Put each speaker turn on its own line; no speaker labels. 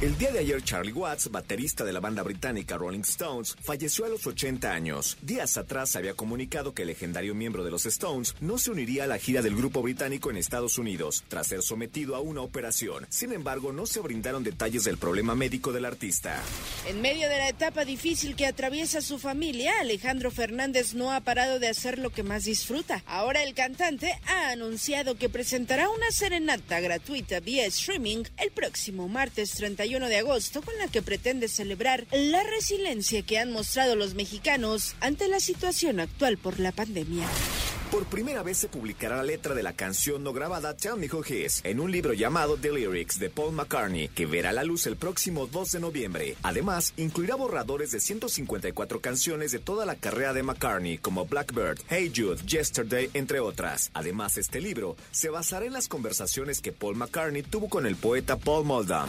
El día de ayer, Charlie Watts, baterista de la banda británica Rolling Stones, falleció a los 80 años. Días atrás había comunicado que el legendario miembro de los Stones no se uniría a la gira del grupo británico en Estados Unidos, tras ser sometido a una operación. Sin embargo, no se brindaron detalles del problema médico del artista.
En medio de la etapa difícil que atraviesa su familia, Alejandro Fernández no ha parado de hacer lo que más disfruta. Ahora el cantante ha anunciado que presentará una serenata gratuita vía streaming el próximo martes 31 de agosto con la que pretende celebrar la resiliencia que han mostrado los mexicanos ante la situación actual por la pandemia.
Por primera vez se publicará la letra de la canción no grabada Tell Me Who en un libro llamado The Lyrics de Paul McCartney, que verá la luz el próximo 2 de noviembre. Además, incluirá borradores de 154 canciones de toda la carrera de McCartney, como Blackbird, Hey Jude, Yesterday, entre otras. Además, este libro se basará en las conversaciones que Paul McCartney tuvo con el poeta Paul Muldoon.